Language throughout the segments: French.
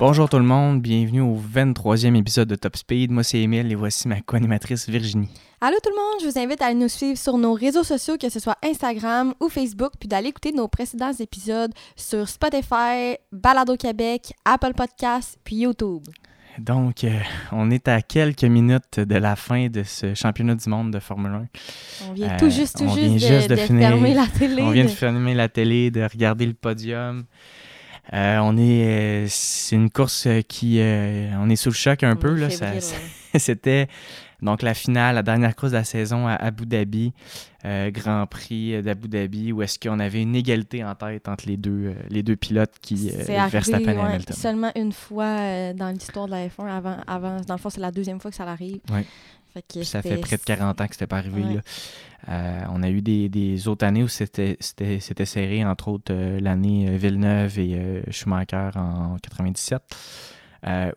Bonjour tout le monde, bienvenue au 23e épisode de Top Speed. Moi c'est Emile et voici ma co-animatrice Virginie. Allô tout le monde, je vous invite à nous suivre sur nos réseaux sociaux, que ce soit Instagram ou Facebook, puis d'aller écouter nos précédents épisodes sur Spotify, Balado Québec, Apple Podcasts, puis YouTube. Donc, euh, on est à quelques minutes de la fin de ce championnat du monde de Formule 1. On vient tout juste, tout juste, de, fermer la télé. On vient de fermer la télé, de regarder le podium. Euh, on est, euh, c'est une course qui, euh, on est sous le choc un peu là. C'était donc la finale, la dernière course de la saison à Abu Dhabi, Grand Prix d'Abu Dhabi, où est-ce qu'on avait une égalité en tête entre les deux, les deux pilotes qui Verstappen et Hamilton. Seulement une fois dans l'histoire de la F1 avant, avant, dans le fond c'est la deuxième fois que ça arrive. Ça fait près de 40 ans que c'était pas arrivé. Euh, on a eu des, autres années où c'était serré, entre autres euh, l'année euh, Villeneuve et Schumacher en 97,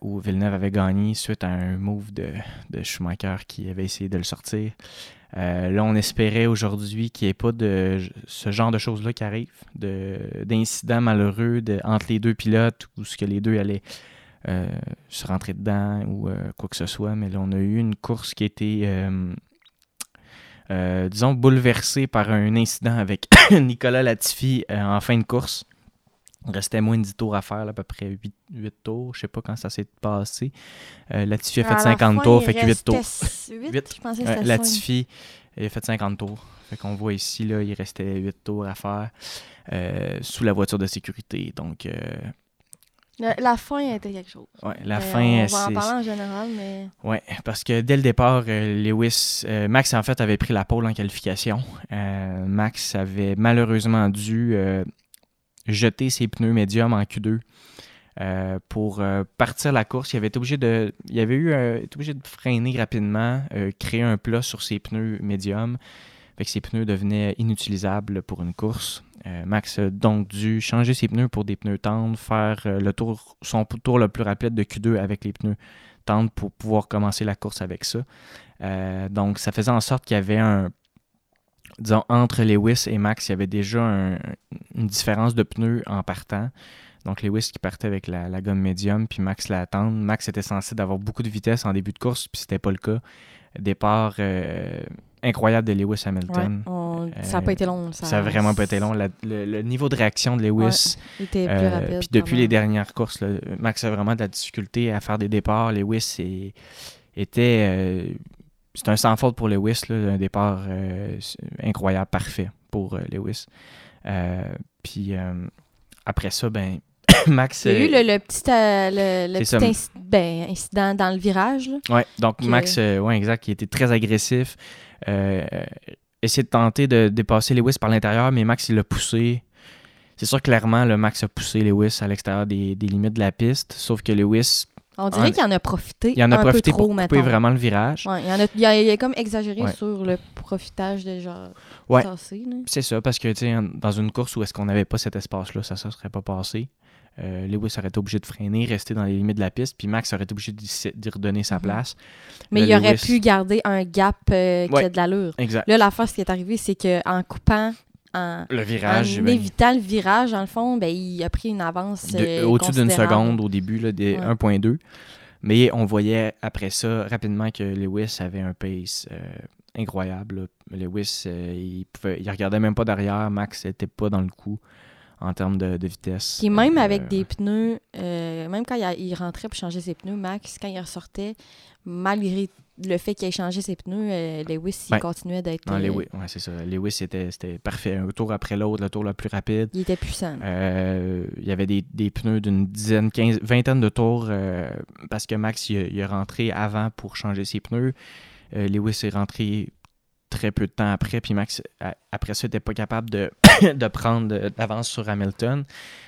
où Villeneuve avait gagné suite à un move de, Schumacher qui avait essayé de le sortir. là, on espérait aujourd'hui qu'il n'y ait pas de ce genre de choses-là qui arrivent, d'incidents malheureux entre les deux pilotes où ce que les deux allaient euh, se rentrer dedans ou euh, quoi que ce soit. Mais là, on a eu une course qui a été, euh, disons, bouleversée par un incident avec Nicolas Latifi en fin de course. Il restait moins de 10 tours à faire, à peu près 8, 8 tours. Je sais pas quand ça s'est passé. Latifi a fait 50 tours, fait que 8 tours. 8, je pensais que Latifi a fait 50 tours. Fait qu'on voit ici, là, il restait 8 tours à faire sous la voiture de sécurité. Donc, la fin était quelque chose. Ouais, la euh, fin. On va en parler en général, mais. Ouais, parce que dès le départ, euh, Lewis, euh, Max en fait avait pris la pole en qualification. Max avait malheureusement dû jeter ses pneus médiums en Q2 pour partir la course. Il avait été obligé de, il avait eu, été obligé de freiner rapidement, créer un plat sur ses pneus médiums. Fait que ses pneus devenaient inutilisables pour une course. Euh, Max a donc dû changer ses pneus pour des pneus tendres, faire euh, le tour, son tour le plus rapide de Q2 avec les pneus tendres pour pouvoir commencer la course avec ça. Euh, donc, ça faisait en sorte qu'il y avait un. Disons, entre Lewis et Max, il y avait déjà une différence de pneus en partant. Donc, Lewis qui partait avec la, gomme médium, puis Max la tendre. Max était censé d'avoir beaucoup de vitesse en début de course, puis c'était pas le cas. Départ incroyable de Lewis Hamilton. Ça n'a pas été long. Ça n'a vraiment pas été long. le, niveau de réaction de Lewis. était plus euh, rapide. Puis depuis les dernières courses, Max a vraiment de la difficulté à faire des départs. Lewis était. Euh, c'est un sans faute pour Lewis, un départ euh, incroyable, parfait pour Lewis. puis après ça, ben, Max. Il y a eu le, petit, le, ben, incident dans le virage. Oui, donc Max, ouais, exact, qui était très agressif. Euh, essayer de tenter de dépasser Lewis par l'intérieur, mais Max, il l'a poussé. C'est sûr, clairement, le Max a poussé Lewis à l'extérieur des, limites de la piste, sauf que Lewis. On dirait qu'il en a profité. Il en a profité pour couper vraiment le virage. Ouais, il, en a, il, a, il, a, comme exagéré sur le profitage déjà ouais. C'est ça, parce que dans une course où est-ce qu'on n'avait pas cet espace-là, ça ne serait pas passé. Euh, Lewis aurait été obligé de freiner, rester dans les limites de la piste, puis Max aurait été obligé de redonner sa mhm. place. Mais il aurait pu garder un gap euh, qui a de l'allure. Exact. Là, la fois, ce qui est arrivé, c'est qu'en coupant en, le virage, en ben, évitant le virage, dans le fond, ben, il a pris une avance. Euh, au-dessus d'une seconde au début, là, des 1.2. Mais on voyait après ça rapidement que Lewis avait un pace incroyable. Lewis, il, pouvait, il regardait même pas derrière. Max n'était pas dans le coup en termes de, vitesse. Puis même avec euh, des pneus, euh, même quand il, rentrait pour changer ses pneus, Max, quand il ressortait, malgré le fait qu'il ait changé ses pneus, euh, Lewis, il continuait d'être. Non, Lewis, ouais, c'est ça. Lewis, c'était, parfait. Un tour après l'autre, le tour le plus rapide. Il était puissant. il y avait des, pneus d'une dizaine, quinze, vingtaine de tours parce que Max, il, est rentré avant pour changer ses pneus. Lewis est rentré très peu de temps après. Puis Max, après ça, n'était pas capable de, de prendre d'avance sur Hamilton.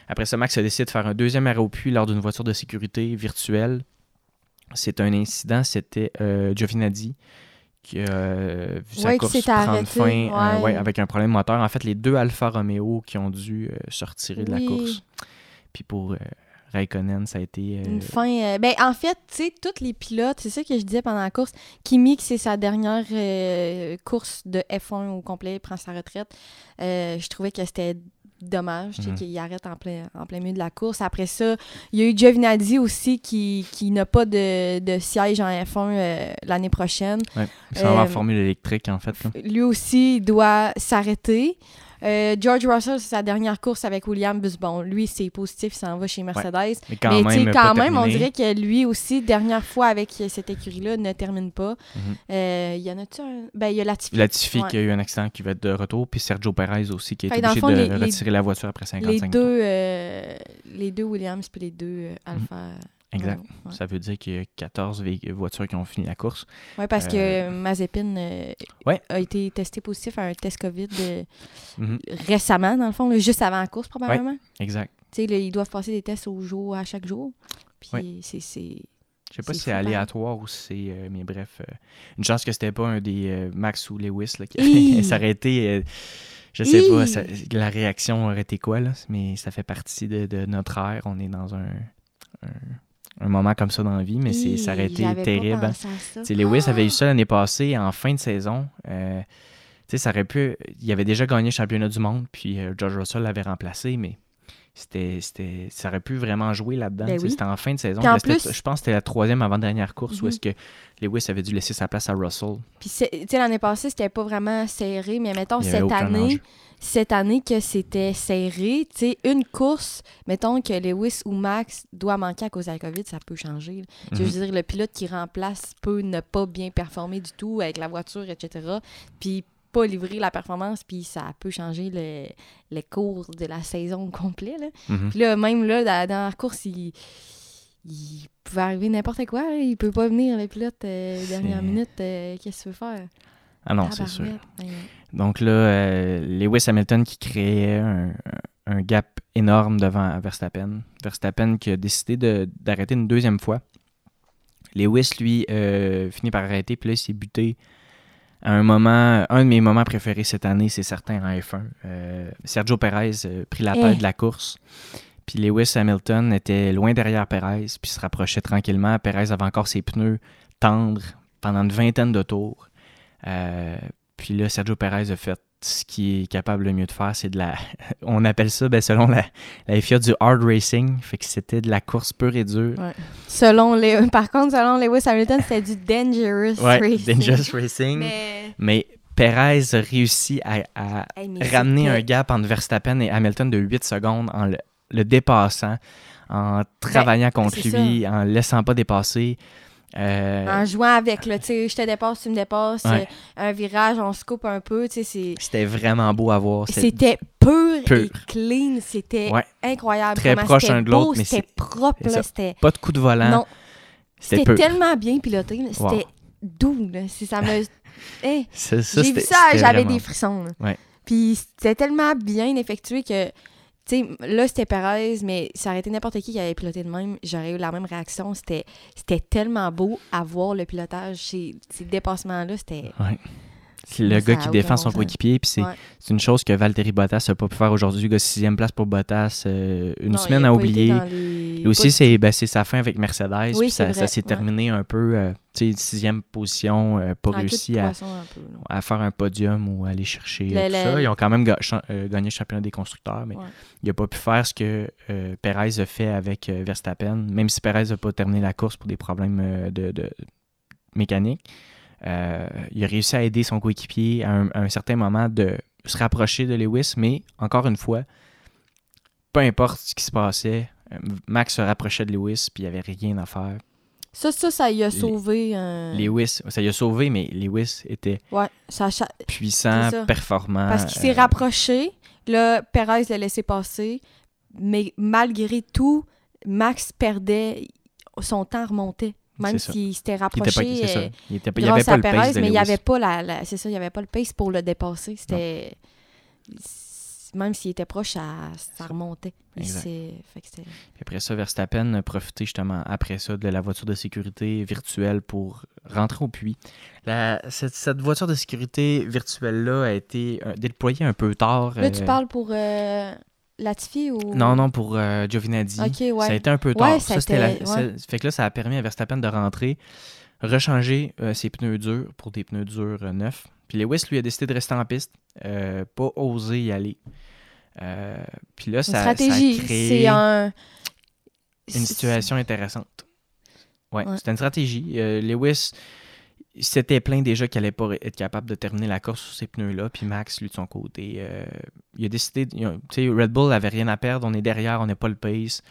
Après ça, Max a décidé de faire un deuxième arrêt au puits lors d'une voiture de sécurité virtuelle. C'est un incident, c'était euh, Giovinazzi qui a euh, vu sa course prendre fin euh, avec un problème moteur. En fait, les deux Alfa Romeo qui ont dû se retirer de la course. Puis pour Raikkonen, ça a été. euh, Une fin. euh, ben, en fait, tu sais, tous les pilotes, c'est ça que je disais pendant la course. Kimi, que c'est sa dernière euh, course de F1 au complet, il prend sa retraite. Je trouvais que c'était dommage Mhm. qu'il arrête en plein, en plein milieu de la course. Après ça, il y a eu Giovinazzi aussi qui, qui n'a pas de, de siège en F1 euh, l'année prochaine. ouais, sont en formule électrique, en fait. là. Lui aussi, il doit s'arrêter. Euh, George Russell, c'est sa dernière course avec Williams. Bon, lui, c'est positif, il s'en va chez Mercedes. Mais quand Mais même, quand même, on dirait que lui aussi, dernière fois avec cette écurie-là, ne termine pas. Mhm. Euh, Il y en a-tu un? Ben, il y a Latifi. Latifi Ouais. qui a eu un accident qui va être de retour, puis Sergio Perez aussi qui est obligé fond, de les- les- retirer la voiture après 55 les deux, euh, les deux Williams puis les deux Alpha. Exact. Ouais, Ça veut dire qu'il y a 14 vé- voitures qui ont fini la course. Ouais, parce Euh, que Mazepin euh, Ouais. a été testé positif à un test COVID euh, Mhm. récemment, dans le fond, là, juste avant la course, probablement. Exact. Tu sais, là, ils doivent passer des tests au jour, à chaque jour. Puis c'est- c'est... Je sais pas si c'est pareil. aléatoire ou si c'est. euh, mais bref, euh, une chance que c'était pas un des euh, Max ou Lewis là, qui été. euh, je sais pas, ça- la réaction aurait été quoi, là, mais ça fait partie de, de notre ère. On est dans un, un, un moment comme ça dans la vie, mais c'est, ça aurait été terrible. sais, Lewis Ah! avait eu ça l'année passée en fin de saison. Euh, ça aurait pu. Il avait déjà gagné le championnat du monde, puis euh, George Russell l'avait remplacé, mais c'était, c'était, ça aurait pu vraiment jouer là-dedans. Ben oui. C'était en fin de saison. En plus- je pense que c'était la troisième avant-dernière course où Mhm. est-ce que Lewis avait dû laisser sa place à Russell. Puis, c'est- tu sais, l'année passée, c'était pas vraiment serré, mais mettons, cette année, cette année que c'était serré, tu sais, une course, mettons que Lewis ou Max doit manquer à cause de la COVID, ça peut changer. Je Mhm. veux dire, le pilote qui remplace peut ne pas bien performer du tout avec la voiture, etc. Puis pas livrer la performance, puis ça peut changer le, le cours de la saison au complet. Là. Mhm. Puis là, même là, dans, dans la course, il, il pouvait arriver n'importe quoi. là. Il peut pas venir, le pilote, euh, dernière minute. euh, Qu'est-ce que tu veux faire? Ah non, c'est sûr. Ben, Donc là, euh, Lewis Hamilton qui créait un, un gap énorme devant Verstappen. Verstappen qui a décidé de- d'arrêter une deuxième fois. Lewis, lui, euh, finit par arrêter, puis là, il s'est buté un moment, un de mes moments préférés cette année, c'est certain en F1. Euh, Sergio Perez a pris la Eh. tête de la course. Puis Lewis Hamilton était loin derrière Perez, puis se rapprochait tranquillement. Perez avait encore ses pneus tendres pendant une vingtaine de tours. Euh, puis là, Sergio Perez a fait ce qu'il est capable le mieux de faire, c'est de la. On appelle ça, ben, selon la, la FIA, du hard racing. Fait que c'était de la course pure et dure. Ouais. Selon les... Par contre, selon Lewis Hamilton, c'était du dangerous Ouais, racing. dangerous racing. Mais, Mais... Perez a réussi à, à Hey, mais ramener un gap entre Verstappen et Hamilton de 8 secondes en le, le dépassant, en travaillant contre Ben, c'est lui, en le laissant pas dépasser. Euh, En jouant avec, là, tu sais, je te dépasse, tu me dépasses, Ouais. euh, un virage, on se coupe un peu, tu sais. C'était vraiment beau à voir. C'était- pur, Pur. et clean, c'était Ouais. incroyable. Très comment proche un de l'autre, mais C'était propre, c'était... Pas de coup de volant. Non, C'était tellement bien piloté, c'était Wow. doux, là, c'est- ça me... Hey, Ça- ça, J'ai vu ça, j'avais vraiment- des frissons. là. Ouais. Puis c'était tellement bien effectué que, tu sais, là c'était Perez, mais ça aurait été n'importe qui qui avait piloté de même, j'aurais eu la même réaction. C'était tellement beau à voir le pilotage, ces, ces dépassements-là, c'était. Le gars qui défend son coéquipier, puis c'est Ouais. une chose que Valtteri Bottas n'a pas pu faire aujourd'hui. Le gars, sixième place pour Bottas, euh, une Non, semaine à oublier. les- Et aussi, c'est ben, sa fin avec Mercedes, Oui, ça, s'est ouais. terminé un peu, euh, tu sais, sixième position, euh, pas réussi à, peu, faire un podium ou aller chercher Le- euh, tout le- ça. Ils ont quand même ga- gagné le championnat des constructeurs, mais Ouais. il n'a pas pu faire ce que Perez a fait avec Verstappen, même si Perez n'a pas terminé la course pour des problèmes de, de- mécaniques. Euh, il a réussi à aider son coéquipier à un, à un certain moment de se rapprocher de Lewis, mais encore une fois, peu importe ce qui se passait, euh, Max se rapprochait de Lewis, puis il n'y avait rien à faire. Ça, ça, ça y a sauvé. Lewis, ça y a sauvé, mais Lewis était Ouais, ça, a cha- puissant, performant. Parce qu'il s'est euh, rapproché, là, Perez l'a laissé passer, mais malgré tout, Max perdait, son temps remontait. Même s'il s'était il était pas, rapproché euh, Il était pas- il avait pas le pace de mais il n'y avait pas la, la- c'est ça, il y avait pas le pace pour le dépasser. C'était même s'il était proche, ça, ça remontait. Fait que Puis après ça, Verstappen a profité justement après ça de la voiture de sécurité virtuelle pour rentrer au puits. La- cette, cette voiture de sécurité virtuelle-là a été euh, déployée un peu tard. Là, tu euh, parles pour euh, Latifi ou? Non, non, pour euh, Giovinazzi. Ouais. Ça a été un peu tard. Ouais, ça, la- fait que là, ça a permis à Verstappen de rentrer, rechanger euh, ses pneus durs pour des pneus durs euh, neufs. Puis Lewis, lui, a décidé de rester en piste, euh, pas oser y aller. Puis là, Une ça, ça a stratégie. créé C'est un. une situation intéressante. Ouais, c'était une stratégie. Lewis s'était plaint déjà qu'il allait pas être capable de terminer la course sur ces pneus-là. Puis Max, lui, de son côté, euh, il a décidé. Tu sais, Red Bull avait rien à perdre. On est derrière, on n'est pas le pace.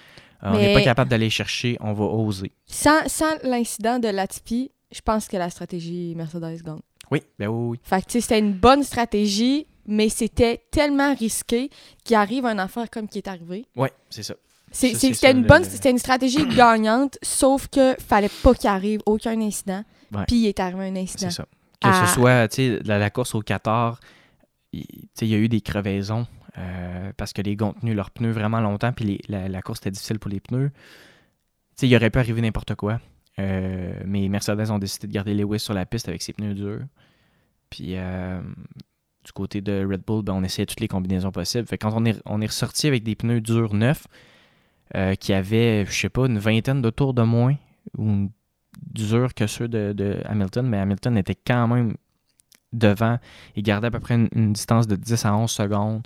Euh, On n'est pas capable d'aller chercher, on va oser. Sans, sans l'incident de Latifi, je pense que la stratégie Mercedes gagne. Oui, ben oui, oui. Fait que, tu sais, c'était une bonne stratégie, mais c'était tellement risqué qu'il arrive un affaire comme qui est arrivé. Oui, c'est ça. C'était une bonne, le- c'était une stratégie gagnante, sauf que fallait pas qu'il arrive aucun incident. Puis il est arrivé un incident. C'est ça. Que À- ce soit, tu sais, la, la course au Qatar, il tu sais, il y a eu des crevaisons euh, parce que les ont tenu leurs pneus vraiment longtemps, puis la, la course était difficile pour les pneus. Tu sais, il aurait pu arriver n'importe quoi. Euh, mais Mercedes ont décidé de garder Lewis sur la piste avec ses pneus durs. Puis euh, du côté de Red Bull, ben, on essayait toutes les combinaisons possibles. Fait que quand on est, on est ressorti avec des pneus durs neufs, qui avaient, je sais pas, une vingtaine de tours de moins, ou durs que ceux de, de Hamilton, mais Hamilton était quand même devant. Il gardait à peu près une, une distance de 10 à 11 secondes.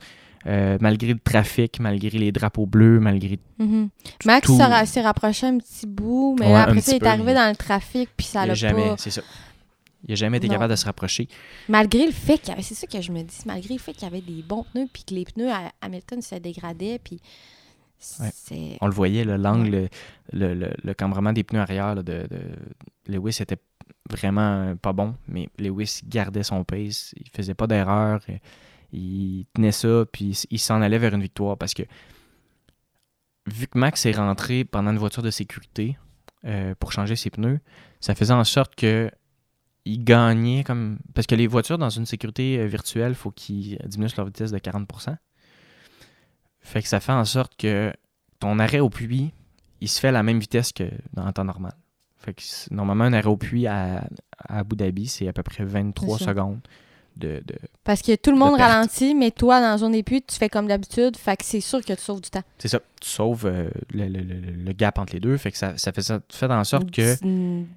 euh, malgré le trafic, malgré les drapeaux bleus, malgré Mhm. Max tout. s'est ra- s'est rapproché un petit bout, mais Ouais, là, un après ça, il est peu, arrivé dans le trafic, puis ça l'a jamais, pas... c'est ça. Il a jamais été Non. capable de se rapprocher. Malgré le fait qu'il y avait... C'est ça que je me dis, malgré le fait qu'il y avait des bons pneus, puis que les pneus à Hamilton se dégradaient, puis... Ouais. On le voyait, le- l'angle, le, le, le cambrement des pneus arrière là, de, de Lewis était vraiment pas bon, mais Lewis gardait son pace, il faisait pas d'erreur, il tenait ça, puis il s'en allait vers une victoire parce que vu que Max est rentré pendant une voiture de sécurité euh, pour changer ses pneus, ça faisait en sorte que il gagnait comme. Parce que les voitures dans une sécurité euh, virtuelle, il faut qu'ils diminuent leur vitesse de 40%. Fait que ça fait en sorte que ton arrêt au puits, il se fait à la même vitesse que dans le temps normal. Fait que normalement, un arrêt au puits à, à Abu Dhabi, c'est à peu près 23 C'est ça. secondes de, de- Parce que tout le monde ralentit, mais toi, dans la zone des puits, tu fais comme d'habitude, fait que c'est sûr que tu sauves du temps. C'est ça. Tu sauves euh, le, le- le- le gap entre les deux. Fait que ça, ça fait, ça fait en sorte que.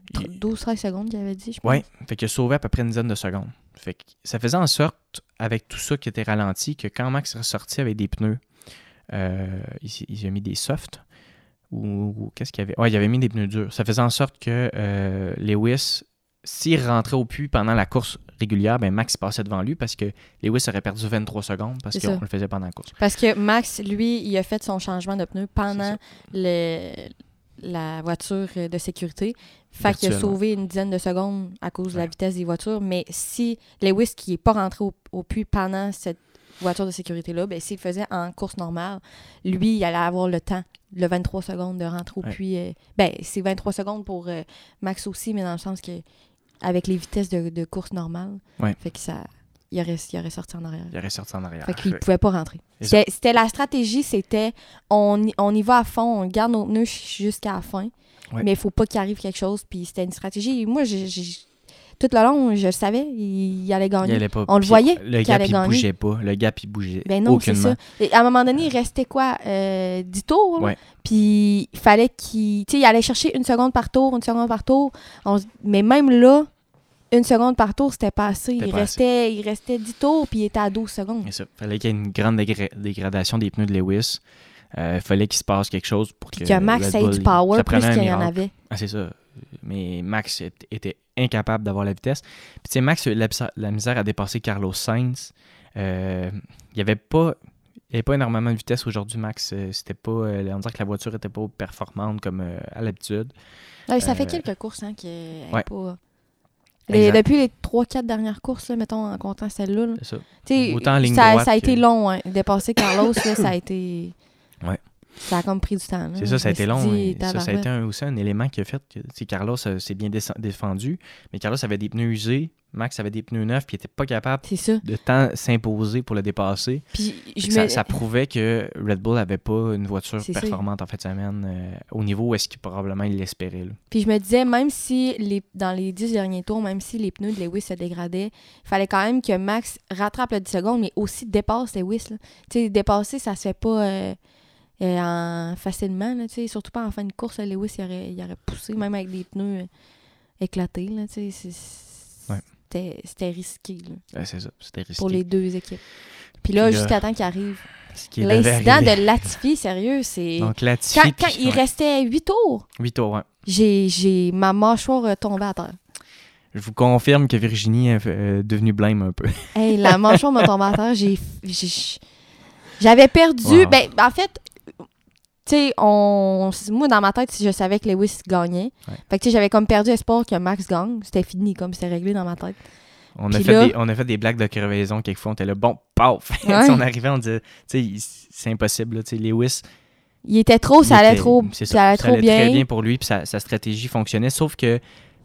12-13 secondes qu'il avait dit, je pense. Ouais, fait a sauvé à peu près une dizaine de secondes. Fait que ça faisait en sorte, avec tout ça qui était ralenti, que quand Max est ressorti avec des pneus, euh, il, s'est- il a mis des softs. Ou, qu'est-ce qu'il y avait? Ouais, il avait mis des pneus durs. Ça faisait en sorte que euh, Lewis, s'il rentrait au puits pendant la course régulière, ben Max passait devant lui parce que Lewis aurait perdu 23 secondes parce qu'on le faisait pendant la course. Parce que Max, lui, il a fait son changement de pneu pendant le, la voiture de sécurité. Fait qu'il a sauvé une dizaine de secondes à cause de la vitesse des voitures. Mais si Lewis, qui n'est pas rentré au, au puits pendant cette voiture de sécurité-là, ben, s'il faisait en course normale, lui, il allait avoir le temps, le 23 secondes de rentrer au Ouais. puits. euh, ben, c'est 23 secondes pour euh, Max aussi, mais dans le sens que avec les vitesses de, de course normale, Ouais. fait que ça, il aurait, il aurait sorti en arrière. Il aurait sorti en arrière. Fait qu'il Fait- pouvait pas rentrer. C'était la stratégie, c'était on, y- on y va à fond, on garde nos pneus jusqu'à la fin, Ouais. mais il faut pas qu'il arrive quelque chose. Puis c'était une stratégie. Moi, j'ai- tout le long, je le savais, il, il allait Il gagner. allait pas. On le voyait Le gap, allait il gagner. bougeait pas. Le gap, il bougeait Ben non, c'est ça. Et à un moment donné, il restait quoi? Euh, 10 tours? là? Ouais. Puis il fallait qu'il... Tu sais, il allait chercher une seconde par tour, une seconde par tour. On Mais même là, une seconde par tour, c'était pas assez. Il pas restait, il restait 10 tours, puis il était à 12 secondes. Il fallait qu'il y ait une grande dégra- dégradation des pneus de Lewis. Euh, Il fallait qu'il se passe quelque chose pour que. que Max ait du power ça plus qu'il y en avait. Ah, c'est ça. Mais Max était incapable d'avoir la vitesse. Puis, tu sais, Max a eu la, la misère à dépasser Carlos Sainz. Euh, il n'y avait pas. Il avait pas énormément de vitesse aujourd'hui, Max. Euh, C'était pas. euh, on dirait que la voiture n'était pas performante comme à l'habitude. Ouais, ça fait quelques courses hein, qui est ouais. pas. Les- depuis les 3-4 dernières courses, là, mettons, en comptant celle-là, là, C'est ça. Autant en ligne ça, droite ça a été long. Hein. Dépasser Carlos, là, ça a été. Ouais. Ça a comme pris du temps. C'est ça, ça a été long. dit, ça, ça a été un- aussi un élément qui a fait que Carlos euh, s'est bien défendu, mais Carlos avait des pneus usés, Max avait des pneus neufs, puis il était pas capable de tant s'imposer pour le dépasser. Puis Fait je ça, me... ça prouvait que Red Bull avait pas une voiture ça. performante en fin de semaine euh, au niveau où est-ce qu'il probablement il l'espérait. Puis je me disais, même si les, dans les 10 derniers tours, même si les pneus de Lewis se dégradaient, il fallait quand même que Max rattrape le 10 secondes, mais aussi dépasse Lewis. Tu sais, dépasser, ça se fait pas euh, euh, en- facilement. Là, surtout pas en fin de course, Lewis il aurait, il aurait poussé, même avec des pneus euh, éclatés. Là, c'était, risqué Ouais, c'est ça, c'était risqué. pour les deux équipes. Puis là, jusqu'à temps qu'il arrive. L'incident de Latifi, sérieux, c'est. Donc Latifi, Quand, quand puis- il ouais, restait 8 tours, huit tours, ouais. j'ai, j'ai ma mâchoire tombée à terre. Je vous confirme que Virginie est euh, devenue blême un peu. Hey, la mâchoire m'a tombé à terre. J'ai, j'ai- j'avais perdu. Wow. Ben, en fait, tu sais, on, moi, dans ma tête, je savais que Lewis gagnait. Ouais. Fait que, tu sais, j'avais comme perdu espoir que Max gagne. C'était fini, comme c'était réglé dans ma tête. On a, fait là- des, on a fait des blagues de crevaison quelquefois. On était là, bon, paf! Ouais. on arrivait, on disait, tu sais, c'est impossible. Là, tu sais, Lewis, Il était trop, ça allait était- trop, c'est ça, allait ça trop bien. très bien pour lui, puis sa, sa stratégie fonctionnait, sauf que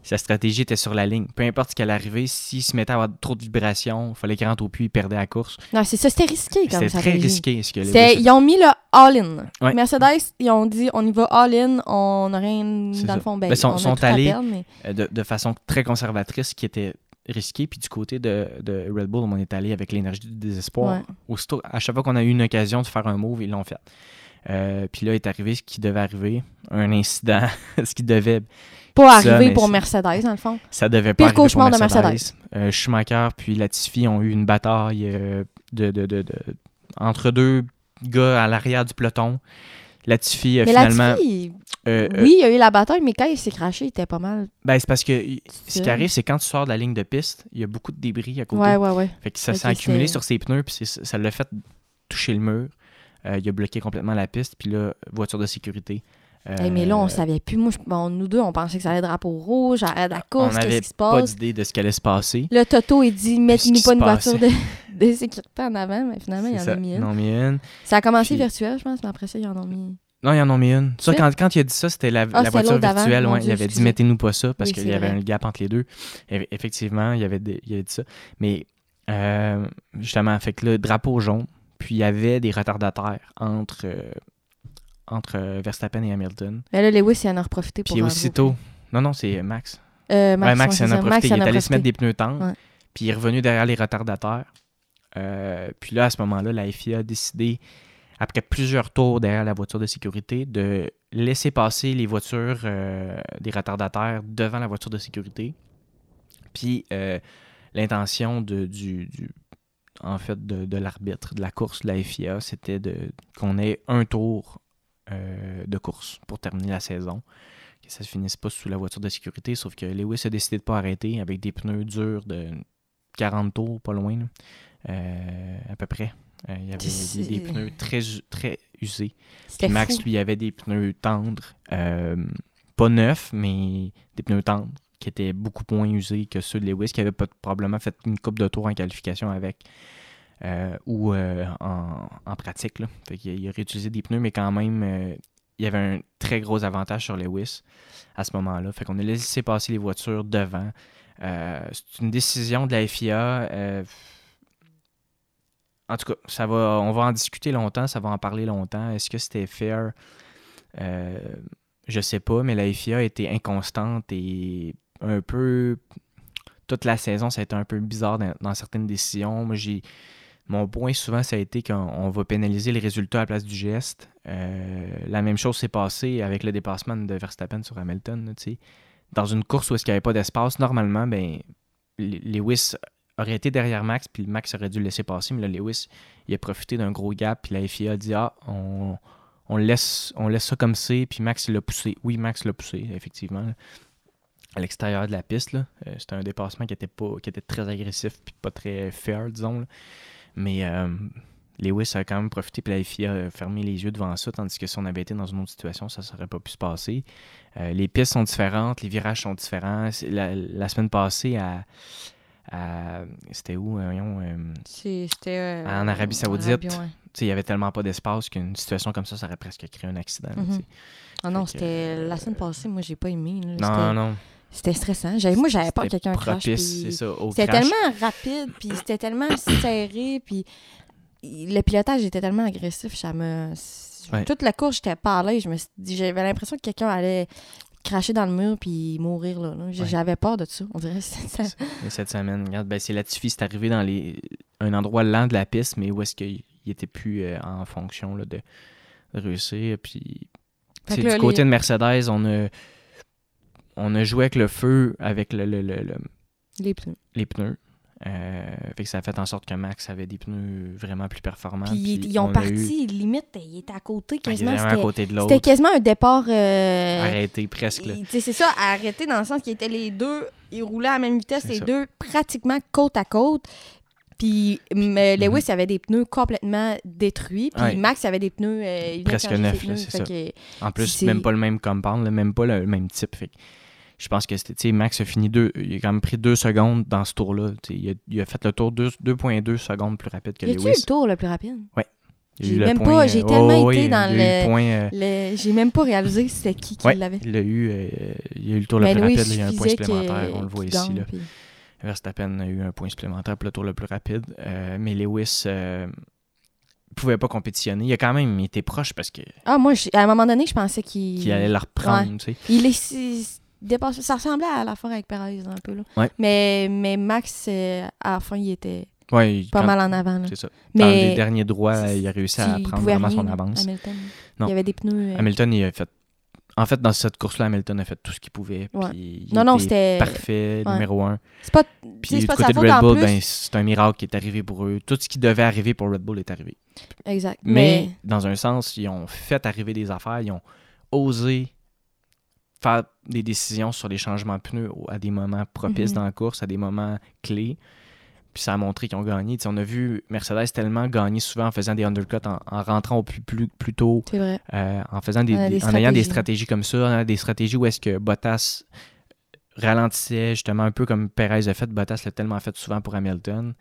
sa stratégie était sur la ligne. Peu importe ce qui allait arriver, s'il se mettait à avoir trop de vibrations, il fallait qu'il rentre au puits, il perdait la course. Non, c'est ça, c'était risqué comme C'était ça. très risqué. Ce que C'était- Ils ont mis le all-in. Ouais. Mercedes, ils ont dit on y va all-in, on n'a rien dans ça. le fond. Ben, Ben, sont- allés- perdre, mais- de, de façon très conservatrice, qui était risqué. Puis du côté de, de Red Bull, on est allé avec l'énergie du désespoir. Ouais. Aussitôt, à chaque fois qu'on a eu une occasion de faire un move, ils l'ont fait. Euh, puis là est arrivé ce qui devait arriver, un incident, ce qui devait, Pas arrivé pour Mercedes, dans le fond. ça devait Pire pas arriver pour cauchemar de Mercedes. Euh, Schumacher puis Latifi ont eu une bataille euh, de, de, de- de- entre deux gars à l'arrière du peloton. Latifi, euh, mais finalement, Latifi, euh, euh, oui, il y a eu la bataille, mais quand il s'est craché, il était pas mal. ben, c'est parce que ce qui arrive, c'est quand tu sors de la ligne de piste, il y a beaucoup de débris à côté. Ouais, ouais, ouais. Fait que ça s'est accumulé sur ses pneus, puis ça l'a fait toucher le mur. Euh, il a bloqué complètement la piste, puis là, voiture de sécurité. Hey, mais là, on Euh, savait plus. Moi, je- bon, nous deux, on pensait que ça allait drapeau rouge, arrêt de la on course, n'avait qu'est-ce qui se pas passe. d'idée de ce qui allait se passer. Là, Toto, il dit mettez-nous pas une voiture de, de sécurité en avant, mais finalement, il y en ça. a mis une. mis. Ça a commencé Puis- virtuel, je pense, mais après ça, ils en ont mis. Non, ils en ont mis une. Ça, quand, quand il a dit ça, c'était la, Ah, la voiture virtuelle. Ouais, Dieu, il avait dit mettez-nous pas ça parce Oui, qu'il y avait un gap entre les deux. Et- effectivement, il avait, il avait dit ça. Mais euh, justement, fait que là, drapeau jaune. Puis il y avait des retardataires entre, euh, entre euh, Verstappen et Hamilton. Mais là, Lewis, il en a profité pour Puis aussitôt. Non, non, c'est Max. Euh, Ouais, Max, ouais, il en a profité. Max, il est allé se mettre des pneus tendres. Ouais. Puis il est revenu derrière les retardataires. Euh, puis là, à ce moment-là, la FIA a décidé, après plusieurs tours derrière la voiture de sécurité, de laisser passer les voitures euh, des retardataires devant la voiture de sécurité. Puis l'intention de, du, du- en fait, de, de l'arbitre de la course de la FIA, c'était qu'on ait un tour euh, de course pour terminer la saison. Que ça ne se finisse pas sous la voiture de sécurité, sauf que Lewis a décidé de ne pas arrêter avec des pneus durs de 40 tours, pas loin. Euh, à peu près. Euh, il y avait des, des pneus très, très usés. Puis Max, fou. lui, avait des pneus tendres, pas neufs, mais des pneus tendres, qui étaient beaucoup moins usés que ceux de Lewis, qui avait probablement fait une coupe de tours en qualification avec, ou euh, en, pratique. Fait a, il a réutilisé des pneus, mais quand même, euh, il y avait un très gros avantage sur Lewis à ce moment-là. Fait a laissé passer les voitures devant. Euh, c'est une décision de la FIA. euh, en tout cas, ça va, on va en discuter longtemps, ça va en parler longtemps. Est-ce que c'était fair? Euh, je sais pas, mais la FIA a été inconstante et un peu. Toute la saison, ça a été un peu bizarre dans, dans certaines décisions. Moi, j'ai. Mon point souvent, ça a été qu'on on va pénaliser les résultats à la place du geste. Euh, la même chose s'est passée avec le dépassement de Verstappen sur Hamilton. Dans une course où qu'il n'y avait pas d'espace, normalement, ben, Le- Lewis aurait été derrière Max, puis Max aurait dû le laisser passer, mais là, Lewis, il a profité d'un gros gap, puis la FIA a dit Ah, on, laisse, on laisse ça comme c'est, puis Max il l'a poussé. Oui, Max l'a poussé, effectivement, à l'extérieur de la piste. Euh, C'était un dépassement qui était, très agressif, puis pas très fair, disons. Mais euh, Lewis a quand même profité, puis la FIA a fermé les yeux devant ça, tandis que si on avait été dans une autre situation, ça ne serait pas pu se passer. Euh, les pistes sont différentes, les virages sont différents. La, la semaine passée, à, à- C'était où? euh, euh, C'était. euh, En Arabie Saoudite. Arabie, ouais. il y avait tellement pas d'espace qu'une situation comme ça, ça aurait presque créé un accident. là, Mhm. Ah non, c'était la semaine passée, moi j'ai pas aimé. là. Non, non. C'était stressant. J'avais- Moi j'avais peur que quelqu'un crache. C'était tellement rapide, puis c'était tellement serré, puis le pilotage était tellement agressif, ça me... Ouais. Toute la course, j'étais pas à l'aise. J'avais l'impression que quelqu'un allait cracher dans le mur puis mourir là. là. J- Ouais. J'avais peur de ça. On dirait ça. Et cette semaine, regarde, ben, c'est Latifi, c'est arrivé dans les... un endroit lent de la piste, mais où est-ce qu'il il était plus euh, en fonction là, de réussir. Puis, du côté de Mercedes, on a, on a joué avec le feu, avec le, le- le- le- Les pneus. les pneus. Euh, fait que ça a fait en sorte que Max avait des pneus vraiment plus performants. Puis ils- ont on parti, eu- limite, ils étaient à côté il était quasiment. à C'était côté de c'était l'autre. quasiment un départ. euh, Arrêté presque. C'est ça, arrêté dans le sens qu'ils étaient les deux, ils roulaient à la même vitesse, les ça. deux pratiquement côte à côte. Puis mais Lewis avait des pneus complètement détruits. Puis Mhm. Ouais. Max avait des pneus. euh, il Presque neufs, c'est ça. que- En plus, même pas le même compound, même pas le même type. Fait je pense que c'était, Max a fini deux, il a quand même pris deux secondes dans ce tour-là. Il a, il a fait le tour deux- 2.2 secondes plus rapide que Y eu Lewis. le tour le plus rapide? A J'ai même point, pas- euh, j'ai oh, tellement oui, été dans a le- euh, Le- J'ai même pas réalisé c'était qui qui ouais, l'avait. il a eu, euh, il a eu le tour le Mais plus Louis, rapide. Il y a un point supplémentaire, on le voit ici. Là. puis- Verstappen a eu un point supplémentaire pour le tour le plus rapide. Euh, mais Lewis euh, pouvait pas compétitionner. Il a quand même été proche parce que- Ah, moi, à un moment donné, je pensais qu'il. qu'il allait le reprendre. tu sais. Il est. il Ça ressemblait à la fin avec Perez un peu. Là. Ouais. Mais, mais Max, euh, à la fin, il était Ouais, il- pas quand- mal en avant. C'est ça. Dans les derniers droits, il a réussi à il prendre vraiment rien, son avance. Hamilton. Non. Il y avait des pneus. euh, Hamilton, il a fait. En fait, dans cette course-là, Hamilton a fait tout ce qu'il pouvait. Ouais. puis il Non, non, était c'était. parfait, numéro un. C'est pas, Puis du pas côté de Red Bull, plus. ben, c'est un miracle qui est arrivé pour eux. Tout ce qui devait arriver pour Red Bull est arrivé. Exact. Mais, Mais, dans un sens, ils ont fait arriver des affaires, ils ont osé faire des décisions sur les changements de pneus à des moments propices Mhm. dans la course, à des moments clés. Puis ça a montré qu'ils ont gagné. On a vu Mercedes tellement gagner souvent en faisant des undercuts, en, en rentrant au plus, plus, plus tôt, c'est vrai. euh, en faisant des, On a des- des en ayant des stratégies. stratégies comme ça, en ayant des stratégies où est-ce que Bottas ralentissait justement un peu comme Perez a fait. Bottas l'a tellement fait souvent pour Hamilton.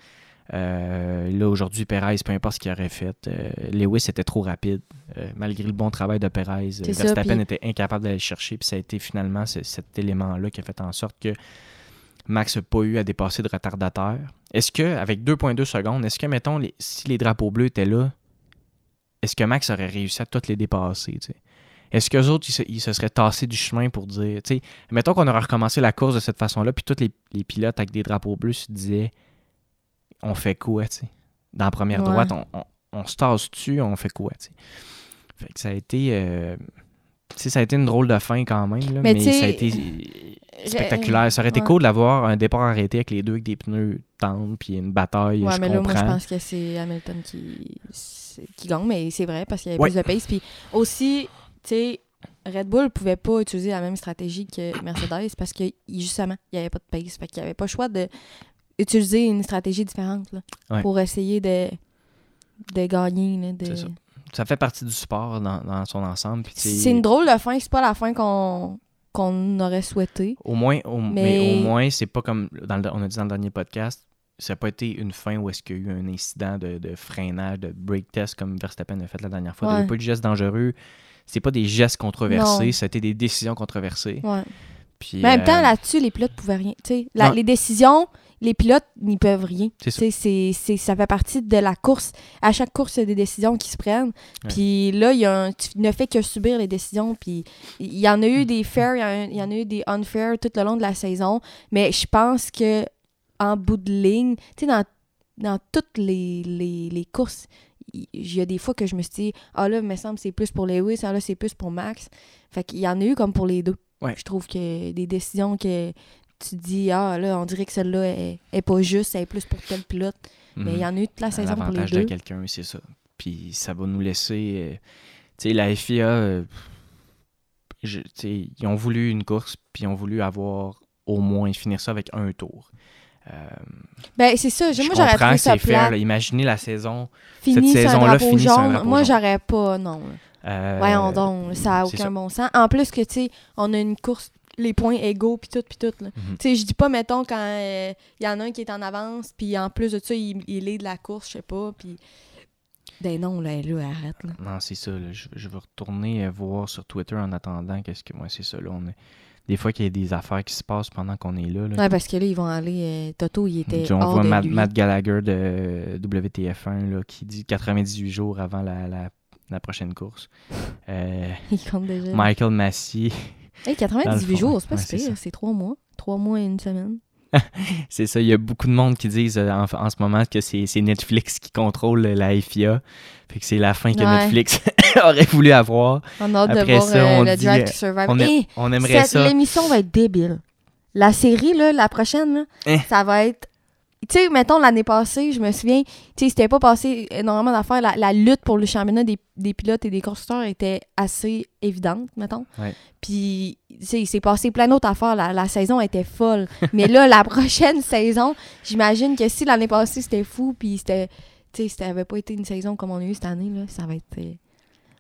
Euh, là, aujourd'hui, Perez, peu importe ce qu'il aurait fait, euh, Lewis était trop rapide. Euh, malgré le bon travail de Perez, Verstappen puis- était incapable d'aller le chercher. Puis ça a été finalement ce- cet élément-là qui a fait en sorte que Max n'a pas eu à dépasser de retardateur. Est-ce que, avec 2,2 secondes, est-ce que, mettons, les- si les drapeaux bleus étaient là, est-ce que Max aurait réussi à toutes les dépasser? Est-ce qu'eux autres, ils se, ils se seraient tassés du chemin pour dire, tu sais, mettons qu'on aurait recommencé la course de cette façon-là, puis tous les, les pilotes avec des drapeaux bleus se disaient, on fait quoi, tu sais? Dans la première Ouais. droite, on, on- on se tasse dessus, on fait quoi, tu sais? Fait que ça a été, euh, tu sais, ça a été une drôle de fin quand même, là, Mais ça a été spectaculaire. Ça aurait été ouais. cool d'avoir un départ arrêté avec les deux avec des pneus tendres, puis une bataille, Ouais, je mais là, comprends. moi, je pense que c'est Hamilton qui, qui gagne, mais c'est vrai parce qu'il y avait Ouais. plus de pace. Puis aussi, tu sais, Red Bull pouvait pas utiliser la même stratégie que Mercedes parce que, justement, il n'y avait pas de pace. Fait qu'il n'y avait pas le choix de utiliser une stratégie différente là, Ouais. pour essayer de, de gagner. là, de- ça. Ça fait partie du sport dans, dans son ensemble. C'est une drôle de fin, c'est pas la fin qu'on qu'on aurait souhaité. Au moins, au, mais... Mais- au moins, c'est pas comme dans le- on a dit dans le dernier podcast, ça n'a pas été une fin où est-ce qu'il y a eu un incident de, de freinage, de brake test comme Verstappen a fait la dernière fois. Il n'y Ouais. avait pas de gestes dangereux. C'est pas des gestes controversés, c'était des décisions controversées. Ouais. Puis, Mais en même temps, euh, là-dessus, les pilotes pouvaient rien. La- les décisions, les pilotes n'y peuvent rien. C'est ça. Ça fait partie de la course. À chaque course, il y a des décisions qui se prennent. Puis là, il y a un- tu ne fais que subir les décisions. Puis il y en a eu des fair, il y, en a- il y en a eu des unfair tout le long de la saison. Mais je pense que en bout de ligne, tu sais, dans, dans toutes les, les, les courses, il y a des fois que je me suis dit, ah là, il me semble que c'est plus pour Lewis, ah là, c'est plus pour Max. Fait qu'il y en a eu comme pour les deux. Ouais. Je trouve que des décisions que tu dis, ah là, on dirait que celle-là est, est pas juste, elle est plus pour tel pilote. Mais il y mhm. en a eu toute la saison pour les L'avantage de deux. quelqu'un, c'est ça. Puis ça va nous laisser. euh, tu sais, la FIA, euh, je- ils ont voulu une course, puis ils ont voulu avoir au moins finir ça avec un tour. Euh, Ben, c'est ça. je Moi, j'aurais trouvé ça fair. là. Imaginez la saison. Fini cette un saison-là sur un jaune. drapeau Moi, j'aurais pas, non. euh, Voyons donc, ça a c'est aucun ça. bon sens. En plus que, tu sais, on a une course les points égaux, puis tout, puis tout. là. Mhm. Tu sais, je dis pas, mettons, quand il y en a un qui est en avance, puis en plus de ça, il, il est de la course, je sais pas, puis... Ben non, là, là, arrête, là. Non, c'est ça. là. Je, je vais retourner euh, voir sur Twitter en attendant. Qu'est-ce que moi, c'est ça. Là, on est... Des fois qu'il y a des affaires qui se passent pendant qu'on est là. là. Ouais, parce que là, ils vont aller... euh, Toto, il était on hors voit de Matt, lui. Matt Gallagher de WTF1 là, qui dit 98 jours avant la, la, la prochaine course. Euh, Il compte déjà. Michael Massey, Hey, Dans le 98 fond, jours, c'est pas ouais, pire, c'est trois mois. Trois mois et une semaine. c'est ça. Il y a beaucoup de monde qui disent euh, en, en ce moment que c'est Netflix qui contrôle la FIA. Fait que c'est la fin que Ouais. Netflix aurait voulu avoir. On a hâte de Après voir ça, euh, on le dit, Drive euh, to Survive. On, a- Hey, on aimerait cette- ça. L'émission va être débile. La série, là, la prochaine, là, Hein? ça va être... Tu sais, mettons, l'année passée, je me souviens, tu sais, c'était pas passé énormément d'affaires. La, la lutte pour le championnat des, des pilotes et des constructeurs était assez évidente, mettons. Ouais. Puis, tu sais, il s'est passé plein d'autres affaires. La, la saison était folle. Mais là, la prochaine saison, j'imagine que si l'année passée, c'était fou, puis c'était... Tu sais, ça avait pas été une saison comme on a eu cette année, là, ça va être... euh,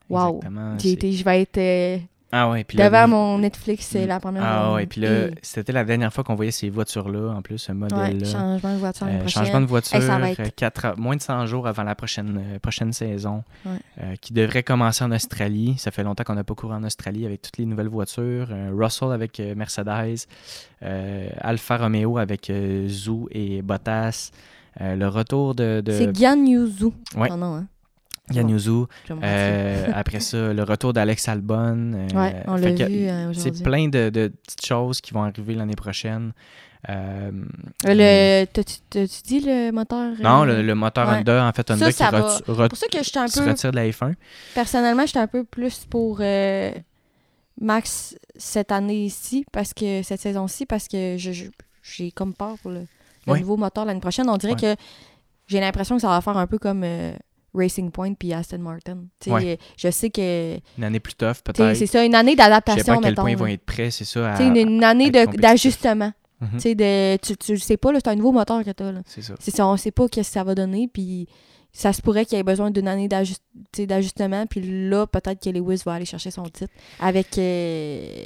Wow. J'ai été, je vais être euh, Ah ouais, puis devant mon Netflix, c'est la première. Ah ouais, puis là, c'était la dernière fois qu'on voyait ces voitures-là, en plus, ce ouais, modèle-là. changement de voiture Euh, changement de voiture, Hey, euh, quatre- moins de 100 jours avant la prochaine, euh, prochaine saison, Ouais. euh, qui devrait commencer en Australie. Ça fait longtemps qu'on n'a pas couru en Australie avec toutes les nouvelles voitures. Russell avec Mercedes, Alfa Romeo avec Zhou et Bottas. Le retour de, de C'est Gian Yuzu. Ouais. Oh non, hein. Yann bon. Yuzu. Je vais me Euh, après ça, le retour d'Alex Albon. euh, ouais, on l'a vu euh, C'est plein de, de petites choses qui vont arriver l'année prochaine. Euh, Le, t'as-tu, dit le moteur? euh, Non, le, le moteur ouais. Honda, en fait, Honda ça qui va. pour ça que j'étais un se peu. retire de la F1. Personnellement, j'étais un peu plus pour Max cette année-ci, parce que cette saison-ci, parce que j'ai comme peur pour le, le Ouais. nouveau moteur l'année prochaine. On dirait que j'ai l'impression que ça va faire un peu comme Racing Point puis Aston Martin. Tu Ouais. Je sais que Une année plus tough, tu peut-être. c'est ça, une année Je sais pas d'adaptation, à quel mettons. point ils vont être prêts, c'est ça. à- Tu une, une année d'ajustement. Tu sais, de- tu, tu sais pas, là, c'est un nouveau moteur que t'as. là. C'est ça. Ça, on sait pas qu'est-ce que ça va donner, puis ça se pourrait qu'il y ait besoin d'une année tu d'ajustement, puis là, peut-être que Lewis va aller chercher son titre avec euh,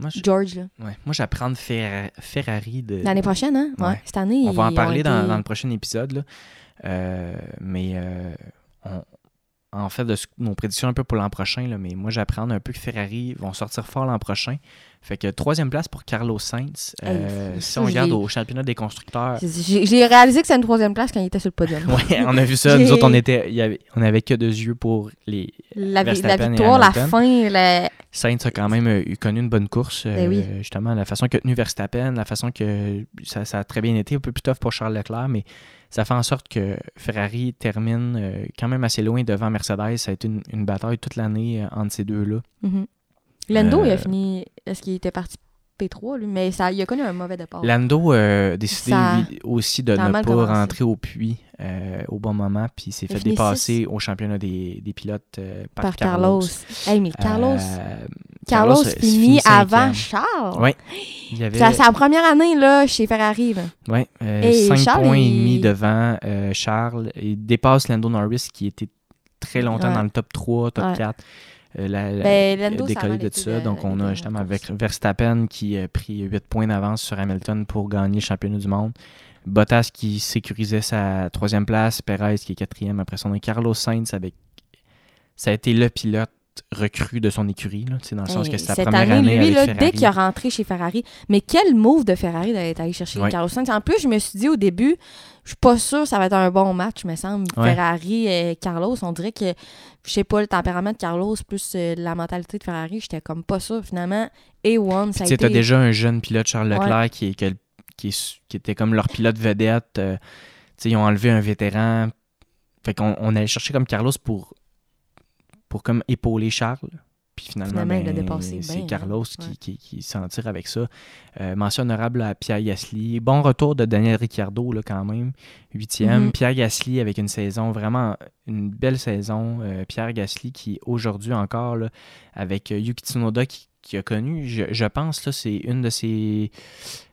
Moi, je- George, là. ouais. Moi, j'apprends Ferrari. De... L'année prochaine, hein? Ouais. Ouais. Cette année, On va en parler dans, été- dans le prochain épisode. là. Euh, mais euh, on- en fait, de nos prédictions un peu pour l'an prochain, là, mais moi, j'apprends un peu que Ferrari vont sortir fort l'an prochain. Fait que troisième place pour Carlos Sainz. Euh, Hey, si on regarde au championnat des constructeurs, J'ai réalisé que c'est une troisième place quand il était sur le podium. ouais, on a vu ça. Nous autres, on était, il y avait, on avait que deux yeux pour les. La, vi- la victoire, la fin, la... Sainz a quand même eu connu une bonne course. euh, Ben oui. Justement, la façon qu'a tenu Verstappen, la façon que ça, ça a très bien été, un peu plus tough pour Charles Leclerc, mais ça fait en sorte que Ferrari termine euh, quand même assez loin devant Mercedes. Ça a été une, une bataille toute l'année euh, entre ces deux-là. Mhm. Lando, il Euh, a fini... Est-ce qu'il était parti P3, lui? Mais ça, il a connu un mauvais départ. Lando euh, a décidé Ça- lui, aussi de ne pas commencé. rentrer au puits euh, au bon moment, puis il s'est fait dépasser au championnat des, des pilotes euh, par, par Carlos. Hey, mais Carlos... Euh, Carlos, finit avant. Charles. Avait... C'est sa première année là, chez Ferrari. Là. Oui, euh, Et 5 Charles, points et demi devant Charles. Il dépasse Lando Norris qui était très longtemps Ouais. dans le top 3, top Ouais. 4. Euh, la- Ben, mal de ça. de- Donc, on a justement avec. Verstappen qui a pris 8 points d'avance sur Hamilton pour gagner le championnat du monde. Bottas qui sécurisait sa troisième place. Perez qui est quatrième après son Carlos Sainz avec. Ça a été le pilote recru de son écurie, là, dans le sens que c'est cette première année, année, lui, avec là, Ferrari. dès qu'il est rentré chez Ferrari, mais quel move de Ferrari d'être allé chercher. Carlos Sainz. En plus, je me suis dit au début, je suis pas sûre que ça va être un bon match, me semble. Ouais. Ferrari et Carlos, on dirait que, je sais pas, le tempérament de Carlos plus euh, la mentalité de Ferrari, j'étais comme pas sûre. Finalement, A1, ça a été... t'as déjà un jeune pilote, Charles Ouais. Leclerc, qui, était comme leur pilote vedette. euh, ils ont enlevé un vétéran. Fait qu'on on allait chercher comme Carlos pour, pour comme épauler Charles. Puis finalement, Finalement, il l'a ben, dépassé c'est Carlos hein. qui, Ouais. qui, qui s'en tire avec ça. Euh, mention honorable à Pierre Gasly. Bon retour de Daniel Ricciardo, là, quand même. Huitième. Mhm. Pierre Gasly avec une saison, vraiment une belle saison. Euh, Pierre Gasly qui, aujourd'hui encore, là, avec euh, Yuki Tsunoda qui, qui a connu, je, je pense, là, c'est une de ses.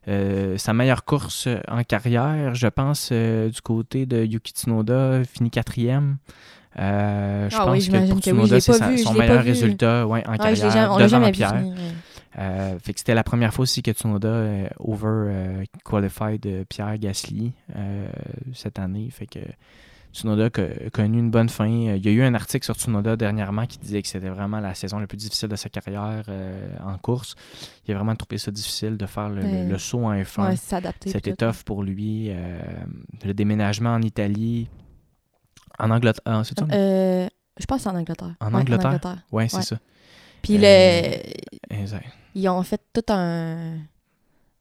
euh, sa meilleure course en carrière, je pense, euh, du côté de Yuki Tsunoda, fini quatrième. Euh, je Ah pense que pour oui, Tsunoda, c'est son meilleur résultat ouais, en l'ai carrière, jamais- devant Pierre. Euh, fait que c'était la première fois aussi que Tsunoda euh, over euh, qualified euh, Pierre Gasly cette année. Fait que Tsunoda a connu une bonne fin. Il y a eu un article sur Tsunoda dernièrement qui disait que c'était vraiment la saison la plus difficile de sa carrière en course. Il a vraiment trouvé ça difficile de faire le, le- Ouais. le saut en F1. Ouais. C'était tough pour lui. le déménagement en Italie, en Angleterre. ah, c'est ça? Euh, je pense que c'est en Angleterre. En Ouais, Angleterre? ouais, c'est ouais. ça. Puis Euh, le, Exact. ils ont fait tout un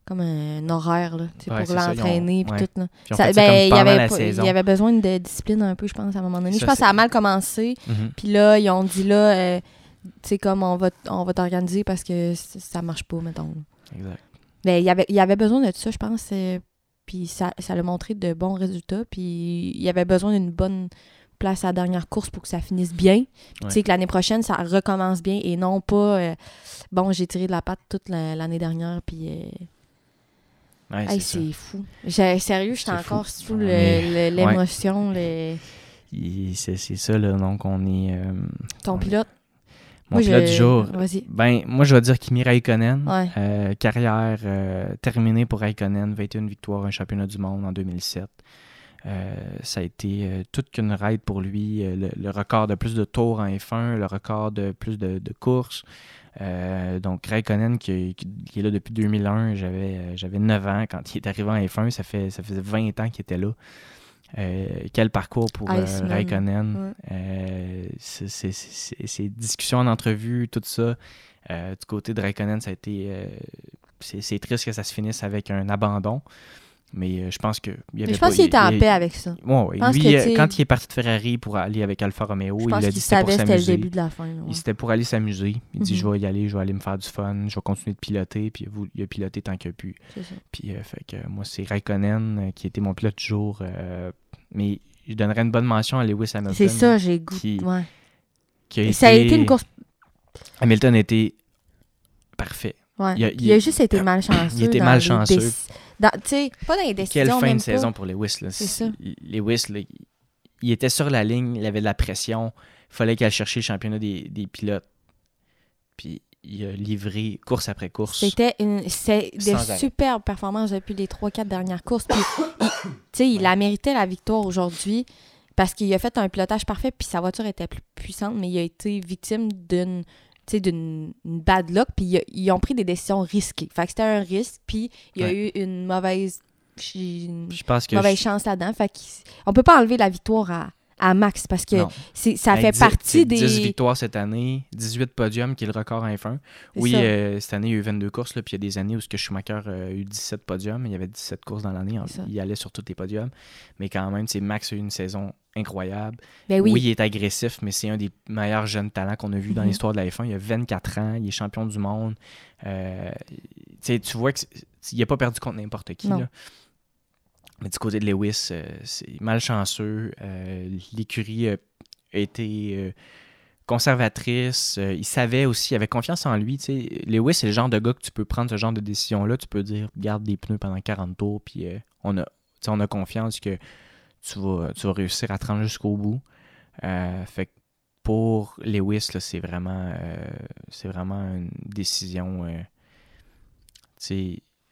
comme un horaire là, Ouais, pour l'entraîner puis tout là. Puis Ça- ben, il y avait pas- il y avait besoin de discipline un peu je pense à un moment donné. Ça, je pense que ça a mal commencé. Mhm. Puis là ils ont dit là euh, tu sais comme on va on va t'organiser parce que ça marche pas mettons. Exact. Ben, il y avait il y avait besoin de ça je pense euh, puis ça ça l'a montré de bons résultats puis il y avait besoin d'une bonne place à la dernière course pour que ça finisse bien. Puis Tu Ouais. sais que l'année prochaine ça recommence bien et non pas euh, bon j'ai tiré de la patte toute la- l'année dernière puis euh, Ouais, Hey, c'est fou. Sérieux, j'étais encore fou. sous l'émotion, C'est ça, là. Donc, on est. euh, ton Ouais. pilote? Mon pilote du jour. Ben, moi, je vais dire Kimi Raikkonen. Ouais. Euh, carrière euh, terminée pour Raikkonen. 21 victoires, un championnat du monde en 2007. Euh, ça a été toute qu'une ride pour lui. Le, le record de plus de tours en F1, le record de plus de, de courses. Donc, Raikkonen, qui, est là depuis 2001, j'avais euh, j'avais 9 ans quand il est arrivé en F1. Ça, fait, ça faisait 20 ans qu'il était là. Euh, quel parcours pour euh. Raikkonen? Ouais. Euh, Ces discussions en entrevue, tout ça. euh, du côté de Raikkonen, ça a été. c'est triste que ça se finisse avec un abandon. Mais euh, je pense que. il avait Je pense qu'il était en il- paix avec ça. Ouais. Lui, que, euh, quand il est parti de Ferrari pour aller avec Alfa Romeo, Je il pense a qu'il dit c'était pour s'amuser. début de la fin. là, ouais. Il- C'était pour aller s'amuser. Il dit Mhm. Je vais y aller, je vais aller me faire du fun, je vais continuer de piloter. Puis vous- il a piloté tant qu'il a pu. C'est ça. Puis euh, fait que moi, c'est Raikkonen qui était mon pilote du jour. euh, mais je donnerais une bonne mention à Lewis Hamilton. C'est ça, j'ai goût. qui- ouais. qui a Et Ça a été une course. Hamilton a été parfait. Ouais. il a- il- Il a juste été malchanceux. il était malchanceux. Dans- pas dans les Quelle décisions. fin même de pas. saison pour Lewis. Là. C'est ça. Lewis, là, il- était sur la ligne, il avait de la pression. Il fallait qu'il aille chercher le championnat des, des pilotes. Puis il a livré course après course. C'était une, c'est de superbes performances depuis les 3-4 dernières courses. Puis, il, il a mérité la victoire aujourd'hui parce qu'il a fait un pilotage parfait, puis sa voiture était plus puissante, mais il a été victime d'une d'une une bad luck, puis ils ont pris des décisions risquées. Fait que c'était un risque, puis il y a eu une mauvaise, une Je pense que. mauvaise je- chance là-dedans. Fait qu'on peut pas enlever la victoire à, à Max parce que ça Ben, fait dix- partie c'est des... 10 victoires cette année, 18 podiums, qui est le record en F1. C'est Oui, euh, cette année, il y a eu 22 courses, là, puis il y a des années où ce que Schumacher euh, a eu 17 podiums. Il y avait 17 courses dans l'année. Il allait sur tous les podiums. Mais quand même, c'est Max a eu une saison incroyable. Ben oui. Oui. il est agressif, mais c'est un des meilleurs jeunes talents qu'on a vu dans Mhm. l'histoire de la F1. Il a 24 ans, il est champion du monde. Euh, tu vois qu'il n'a pas perdu contre n'importe qui. Là. Mais du côté de Lewis, euh, c'est malchanceux. Euh, L'écurie a été euh, conservatrice. Euh, il savait aussi, il avait confiance en lui. Lewis, c'est le genre de gars que tu peux prendre ce genre de décision-là. Tu peux dire, garde des pneus pendant 40 tours, puis on, a, on a confiance que tu vas, tu vas réussir à te rendre jusqu'au bout. Fait que pour Lewis, c'est vraiment, vraiment une décision.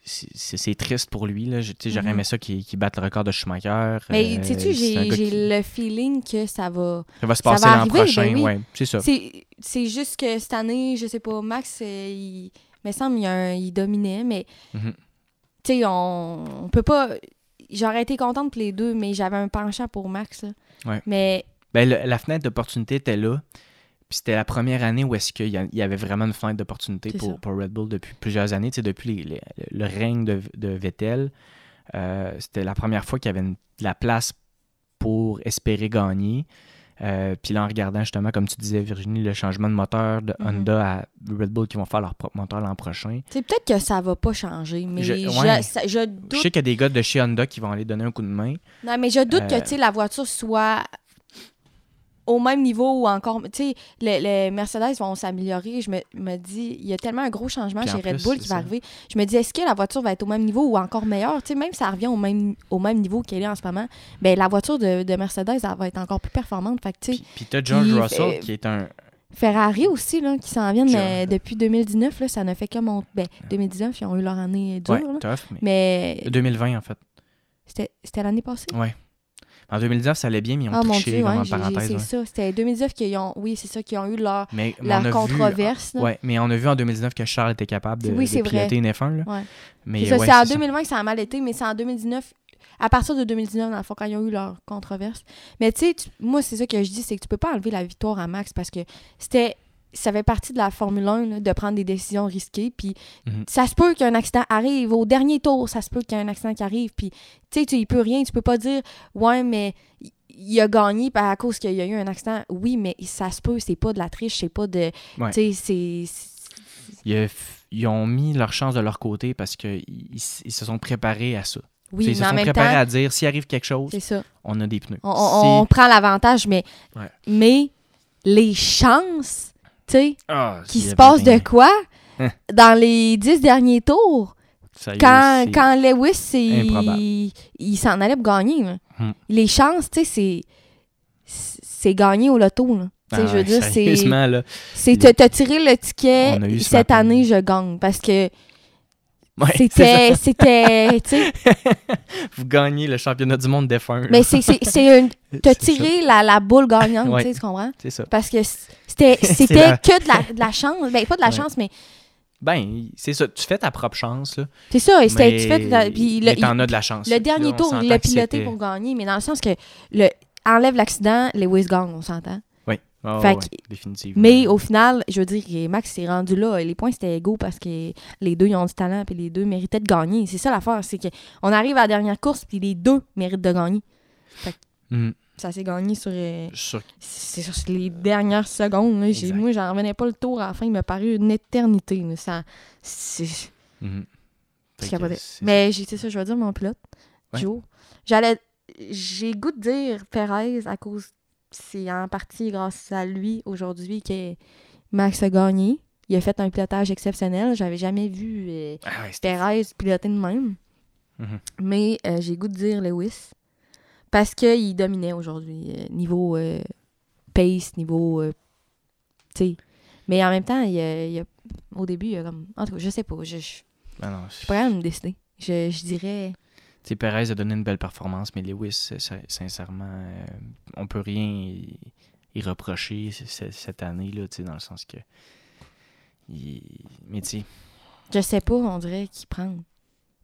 C'est, triste pour lui. Là. Je- J'aurais Mhm. aimé ça qu'il, batte le record de Schumacher. Mais Euh, sais-tu, j'ai, qui- le feeling que ça va... ça va se passer l'an prochain. ben oui. ouais, c'est ça. C'est, c'est juste que cette année, je sais pas, Max, euh, il me semble il, dominait, mais Mhm. tu sais, on, on peut pas... J'aurais été contente pour les deux, mais j'avais un penchant pour Max. là. Ouais. Mais Ben, le- la fenêtre d'opportunité était là. Puis c'était la première année où est-ce qu'il y, a- il y avait vraiment une fenêtre d'opportunité C'est pour, pour Red Bull depuis plusieurs années. Tu sais, depuis les- les- le règne de, de Vettel, euh, c'était la première fois qu'il y avait une- de la place pour espérer gagner. Euh, puis là, en regardant justement, comme tu disais, Virginie, le changement de moteur de Mhm. Honda à Red Bull qui vont faire leur propre moteur l'an prochain. sais, peut-être que ça va pas changer, mais Je- je, ça- je Je doute... sais qu'il y a des gars de chez Honda qui vont aller donner un coup de main. Non, mais je doute que, Euh, tu sais, la voiture soit au même niveau ou encore... Tu sais, les, les Mercedes vont s'améliorer. Je me, me dis, il y a tellement un gros changement chez Red plus, Bull qui va ça. arriver. Je me dis, est-ce que la voiture va être au même niveau ou encore meilleure? Tu sais, même si ça revient au même, au même niveau qu'elle est en ce moment, ben la voiture de, de Mercedes, elle va être encore plus performante. Fait que, tu sais, Puis, puis t'as George Russell qui est un, Ferrari aussi, là, qui s'en viennent euh, depuis 2019, là, ça ne fait que monter. Ben, 2019, ils ont eu leur année dure, Ouais, là. tough, mais... Mais 2020, en fait. c'était c'était l'année passée? Ouais. En 2019, ça allait bien, mais ils ont Ah triché, dieu, ouais, en parenthèse. c'est ouais. ça. C'était 2019 qu'ils ont. Oui, c'est ça, qu'ils ont eu leur, Mais, mais leur on a vu- controverse. Ouais, mais on a vu en 2019 que Charles était capable de, Oui, de c'est vrai. piloter une F1. Là. Ouais. Mais C'est ça, ouais, c'est en c'est ça. 2020 que ça a mal été, mais c'est en 2019, à partir de 2019, dans le fond, quand ils ont eu leur controverse. Mais tu sais, moi, c'est ça que je dis, c'est que tu peux pas enlever la victoire à Max parce que c'était. Ça fait partie de la Formule 1 là, de prendre des décisions risquées. Puis Mhm. ça se peut qu'un accident arrive. Au dernier tour, ça se peut qu'il y ait un accident qui arrive. Puis tu sais, tu- il peut rien. Tu peux pas dire, ouais, mais il- a gagné à cause qu'il y a eu un accident. Oui, mais ça se peut. C'est pas de la triche. C'est pas de. Ouais. Tu sais, c'est. Ils, ont mis leur chance de leur côté parce qu'ils ils se sont préparés à ça. Oui, ils se sont préparés temps, à dire s'il arrive quelque chose, ça. on a des pneus. On, on- on prend l'avantage, mais, Ouais. mais les chances, tu sais, Ah, qu'il se passe de quoi Hein? dans les dix derniers tours, quand, quand Lewis, il, il s'en allait pour gagner. là. Hmm. Les chances, tu sais, c'est c'est gagné au loto. là. Ah je veux ouais, dire, c'est c'est tirer le ticket, cette matin. année, je gagne. Parce que Ouais, c'était, c'était, tu sais. Vous gagnez le championnat du monde F1. là. mais c'est, c'est, c'est une, ça. tirer la, la boule gagnante, Ouais. tu sais, tu comprends? C'est ça. Parce que c'était c'était la- que de la, de la chance. Ben, pas de la Ouais. chance, mais Ben, c'est ça. Tu fais ta propre chance. Là, c'est ça. et c'était- mais tu fais la- puis le, mais t'en as de la chance. le dernier Là, tour, il l'a piloté pour gagner, mais dans le sens que le enlève l'accident, Lewis gagne, on s'entend. Ah, Fait ouais, que-. Mais au final, je veux dire, Max s'est rendu là. Les points, c'était égaux parce que les deux, ils ont du talent puis les deux méritaient de gagner. C'est ça l'affaire, c'est qu'on arrive à la dernière course puis les deux méritent de gagner. Mhm. Ça s'est gagné sur, euh, Sur- c'est sur les dernières secondes. là. Moi, j'en revenais pas le tour à la fin. Il m'a paru une éternité. là. Ça, c'est... Mhm. Fait que c'est Mais c'est ça, je vais dire mon pilote. Ouais. Joe. J'allais. J'ai goût de dire Perez à cause. C'est en partie grâce à lui aujourd'hui que Max a gagné. Il a fait un pilotage exceptionnel. J'avais jamais vu euh. Ah ouais, c'était- Perez piloter de même. Mhm. Mais euh, j'ai goût de dire Lewis. Parce qu'il dominait aujourd'hui. euh, niveau euh, pace, niveau. tu sais. Mais en même temps, il y a, il a- au début, il y a comme. En tout cas, je sais pas. Je je- je suis Ah pas capable de me décider. Je, je dirais. Sais, Perez a donné une belle performance, mais Lewis, sin- sincèrement, euh, on peut rien y, y reprocher cette année, là, tu sais, dans le sens que. Mais tu sais, Je sais pas, on dirait qu'il prend.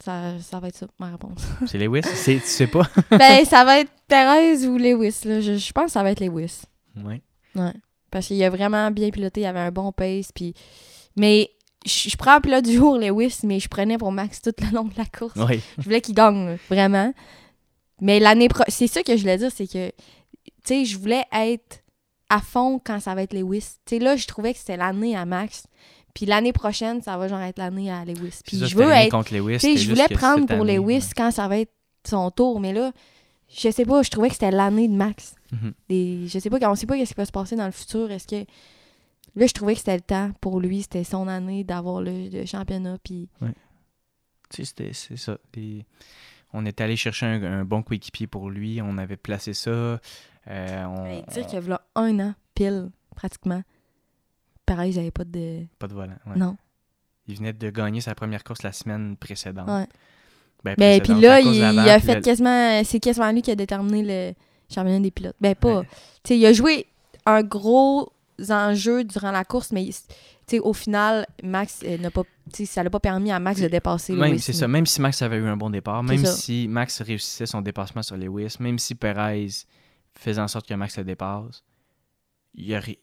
Ça, ça va être ça, ma réponse. c'est Lewis, tu sais pas? ben, ça va être Perez ou Lewis. Là. Je, je pense que ça va être Lewis. ouais. Ouais. Parce qu'il a vraiment bien piloté, il avait un bon pace. Puis... Mais je, je prends pilote du jour, Lewis, mais je prenais pour Max tout le long de la course. Je voulais qu'il gagne, vraiment. Mais l'année prochaine, c'est ça que je voulais dire, c'est que, tu sais, je voulais être à fond quand ça va être Lewis. Tu sais, là, je trouvais que c'était l'année à Max. Puis l'année prochaine, ça va genre être l'année à Lewis. Puis ça, je veux être contre Lewis. tu sais, c'était je voulais prendre pour année, Lewis quand ça va être son tour, mais là, je sais pas, je trouvais que c'était l'année de Max. Mhm. Des, je sais pas, on sait pas ce qui va se passer dans le futur. Est-ce que. Là, je trouvais que c'était le temps pour lui, c'était son année d'avoir le, le championnat. Puis. Tu sais, c'était- c'est ça. On est allé chercher un, un bon coéquipier pour lui. On avait placé ça. euh, on, dire on- qu'il y a un an, pile, pratiquement. Pareil, j'avais pas de. Pas de volant. ouais. Non. Il venait de gagner sa première course la semaine précédente. Ouais. Ben, Ben, puis là, il, a fait le- quasiment. C'est quasiment lui qui a déterminé le championnat des pilotes. Ben, pas. Ouais. Tu sais, il a joué un gros enjeu durant la course, mais au final, Max euh, n'a pas. Ça l'a pas permis à Max de dépasser Même, Lewis. c'est ça. Même si Max avait eu un bon départ, même ça. si Max réussissait son dépassement sur Lewis, même si Perez faisait en sorte que Max le dépasse, il y aurait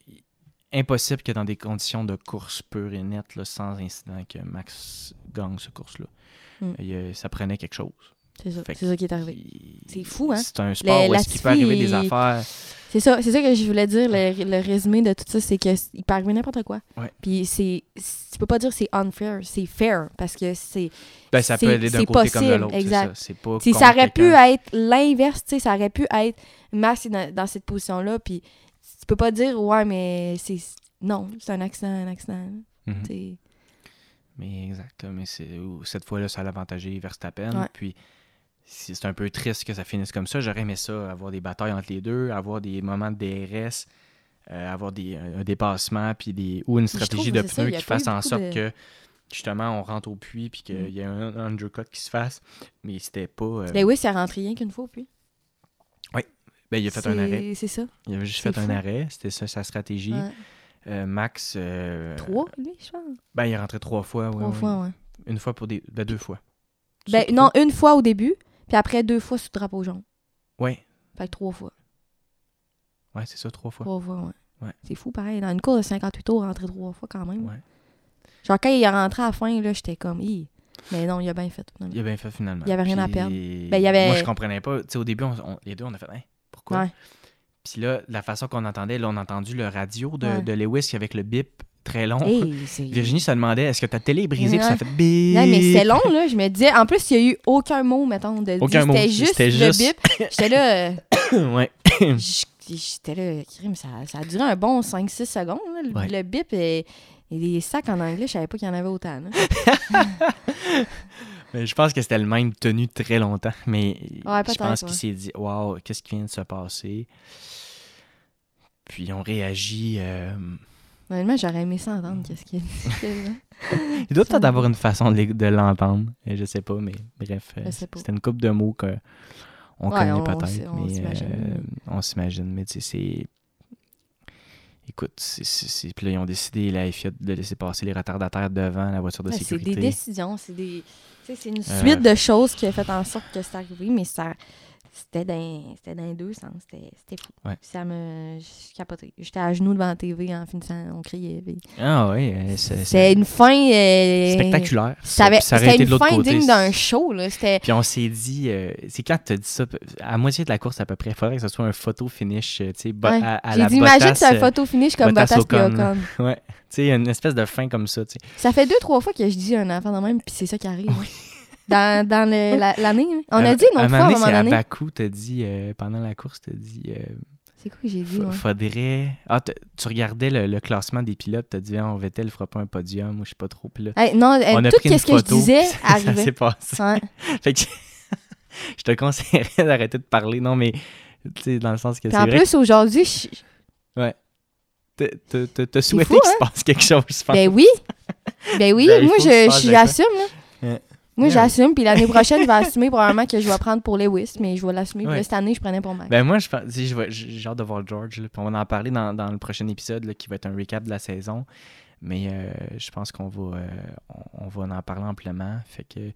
impossible que dans des conditions de course pure et nette, là, sans incident, que Max gagne ce course-là. Mm. Ça prenait quelque chose. C'est ça. C'est ça qui est arrivé. C'est fou, hein? C'est un sport où est-ce qu'il peut arriver des affaires. C'est ça, c'est ça que je voulais dire. Le, le résumé de tout ça, c'est que c- il peut arriver n'importe quoi. Ouais. Puis c'est. Tu peux pas dire que c'est unfair, c'est fair. Parce que c'est. Ben, ça peut aller d'un côté comme de possible, l'autre. c'est exact. ça. C'est pas ça contre aurait pu être l'inverse, tu sais, ça aurait pu être Max dans, dans cette position-là, puis tu peux pas dire ouais, mais c'est non, c'est un accident, un accident. Mhm. Mais exact. Mais cette fois-là, ça a avantagé Verstappen. Ouais. Puis c'est un peu triste que ça finisse comme ça. J'aurais aimé ça, avoir des batailles entre les deux, avoir des moments de DRS euh, avoir des, un dépassement puis des, ou une stratégie de ça, pneus qui fasse en sorte de- que justement on rentre au puits puis qu'il Mm. y a un undercut qui se fasse. Mais c'était pas. euh, Lewis, il a rentré rien qu'une fois, puis. ben, il a fait un arrêt. C'est ça. Il avait juste fait un arrêt. C'était ça sa stratégie. Ouais. Euh, Max. euh, Trois, lui, je pense. Ben, il est rentré trois fois. Trois ouais. fois, ouais. Une fois pour des. Ben, deux fois. Ben, non, une fois au début, puis après deux fois sous drapeau jaune. Ouais. Fait que trois fois. Ouais, c'est ça, trois fois. Trois fois, ouais. Ouais. C'est fou, pareil. Dans une course de 58 tours, rentrer trois fois quand même. Ouais. Genre, quand il est rentré à la fin, là, j'étais comme, Hi. Mais non, il a bien fait. finalement. Il a bien fait finalement. Il y avait rien à perdre. Ben, il y avait- Moi, je comprenais pas. Tu sais, au début, on- on- les deux, on a fait, hein, pourquoi? Ouais. Puis là, la façon qu'on entendait, là, on a entendu le radio de, Ouais. de Lewis avec le bip très long. Hey, Virginie se demandait, est-ce que ta télé est brisée? Puis ça fait bip. Ouais, mais c'est long, là. Je me disais, en plus, il n'y a eu aucun mot, mettons, de Aucun. C'était juste le bip. J'étais là, euh, ouais. j'étais là, ça, ça a duré un bon 5-6 secondes. là. Le, Ouais. le bip et, et les sacs en anglais, je savais pas qu'il y en avait autant. Mais je pense que c'était le même tenu très longtemps. Mais Ouais, je pense ouais. qu'il s'est dit, waouh, qu'est-ce qui vient de se passer? Puis on réagit. euh, Honnêtement, j'aurais aimé ça entendre qu'est-ce qu'il a dit. Il doit peut-être avoir une façon de l'entendre. Euh, Je sais pas, mais bref. euh. C'était une coupe de mots qu'on on Ouais, connaît on peut-être. s- on mais s'imagine. euh, on s'imagine. Mais tu sais, c'est. Écoute, c'est- c'est. c'est- Puis là, ils ont décidé, la FIA, de laisser passer les retardataires devant la voiture de c'est sécurité. des décisions, c'est des. C'est une Euh, suite de choses qui a fait en sorte que c'est arrivé, mais ça. C'était dans, c'était dans les deux sens. C'était c'était fou. Ouais. Ça me. Je capotais. J'étais à genoux devant la TV en finissant. On criait. puis Ah oui, euh, c'est une fin. euh, spectaculaire. Ça avait- C'était une fin côté. digne d'un show. là. C'était. Puis on s'est dit, euh, c'est quand tu as dit ça, à moitié de la course à peu près, il faudrait que ce soit un photo finish, tu sais, bo- Ouais. à, à J'ai la dit, imagine Bottas, c'est un photo finish comme Bottas Bottas Ocon. Ouais, tu sais, une espèce de fin comme ça, tu sais. Ça fait deux, trois fois que je dis un enfant de même, puis c'est ça qui arrive. hein. Dans, dans le- la- l'année. hein. On a dit une un autre fois moment à un donné, moment c'est à donné. Bakou, t'as dit, euh, pendant la course, t'as dit, euh, C'est quoi que j'ai dit? ouais? faudrait... Ah, tu regardais le, le classement des pilotes, t'as dit, ah, on Vettel fera pas un podium, ou je sais pas trop, puis là, Hey, non, on a tout pris une ce que je photo, disais puis ça s'est passé. Ouais. Fait que je te conseillerais d'arrêter de parler, non, mais, tu sais, dans le sens que c'est en vrai plus, aujourd'hui, je- T'as- t'as- souhaité qu'il se hein? passe quelque chose, je pense. ben oui. Ben oui, Ben, moi, que je- j'assume. là. Ouais. Moi, j'assume. Puis l'année prochaine, je vais assumer probablement que je vais prendre pour Lewis, mais je vais l'assumer. Ouais. cette année, je prenais pour Max. Ben moi, je sais, je j'ai j'ai hâte de voir George, là, puis on va en parler dans, dans le prochain épisode, là, qui va être un recap de la saison. Mais euh, je pense qu'on va, euh, on, on va en parler amplement. Fait que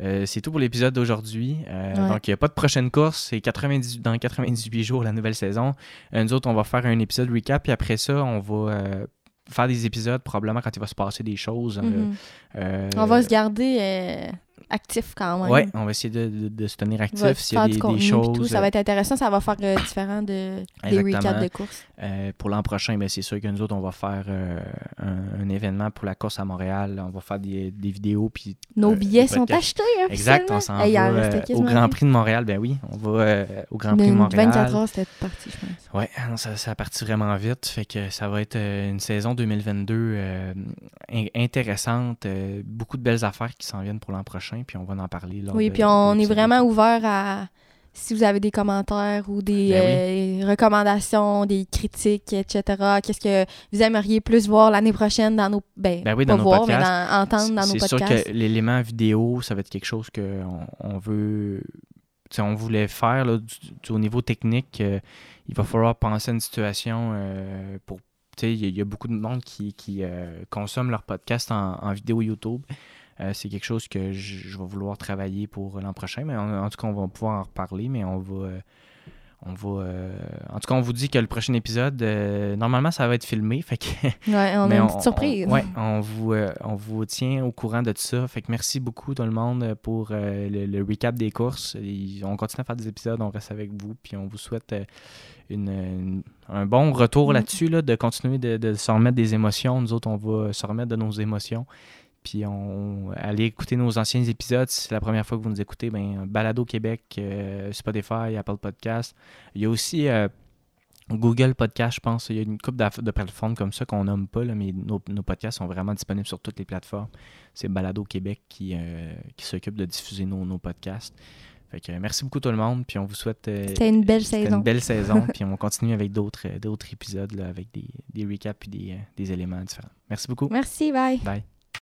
euh, c'est tout pour l'épisode d'aujourd'hui. Ouais. Donc, il n'y a pas de prochaine course. C'est 90, dans 98 jours la nouvelle saison. Nous autres, on va faire un épisode recap, puis après ça, on va faire des épisodes, probablement quand il va se passer des choses. euh, Mhm. euh, On va se garder euh, actif quand même. Ouais, on va essayer de, de- de se tenir actif s'il y a des, choses. tout. Ça va être intéressant. Ça va faire euh, différent de, des recaps de course. Euh, pour l'an prochain, ben, c'est sûr que nous autres, on va faire euh, un, un événement pour la course à Montréal. On va faire des, des vidéos. Puis, Nos euh, billets sont achetés. hein, Exact, on s'en Hey, va euh, au Grand. Prix de Montréal. Ben oui, on va euh, au Grand Prix de Montréal. 24 heures, c'était parti, je pense. Non, ça, ça a parti vraiment vite. Fait que ça va être euh, une saison 2022 euh, in- intéressante. euh, beaucoup de belles affaires qui s'en viennent pour l'an prochain. Puis on va en parler. lors Oui, de- puis on est vraiment ouvert à si vous avez des commentaires ou des Ben euh, recommandations, des critiques, etc. Qu'est-ce que vous aimeriez plus voir l'année prochaine dans nos ben, Ben oui, pas dans nos voir, mais podcasts. dans- entendre dans nos C'est sûr podcasts. que l'élément vidéo, ça va être quelque chose qu'on on veut. on voulait faire là, du- du- au niveau technique. euh, il va falloir penser à une situation euh, pour. tu sais, Il y, a- il y a beaucoup de monde qui, qui euh, consomme leur podcast en, en vidéo YouTube. Euh, c'est quelque chose que je, je vais vouloir travailler pour l'an prochain. Mais en, en tout cas, on va pouvoir en reparler, mais on va. euh, on va euh, en tout cas, on vous dit que le prochain épisode, normalement, ça va être filmé. Fait que Ouais, on a une petite surprise. on- ouais, on vous, on vous tient au courant de tout ça. Fait que merci beaucoup tout le monde pour le, le recap des courses. Et on continue à faire des épisodes, on reste avec vous, puis on vous souhaite une, une- un bon retour Mm. là-dessus, là, de continuer de, de se remettre des émotions. Nous autres, on va se remettre de nos émotions. Puis on allez écouter nos anciens épisodes. Si c'est la première fois que vous nous écoutez, ben Balado Québec, euh, Spotify, Apple Podcast. Il y a aussi euh, Google Podcast, je pense. Il y a une couple de plateformes comme ça qu'on nomme pas, là, mais nos, nos podcasts sont vraiment disponibles sur toutes les plateformes. C'est Balado Québec qui, euh, qui s'occupe de diffuser nos, nos podcasts. Fait que, merci beaucoup tout le monde, puis on vous souhaite C'était une belle saison. une belle saison, puis on continue avec d'autres d'autres épisodes là, avec des, des recaps et des, des éléments différents. Merci beaucoup. Merci, bye. Bye.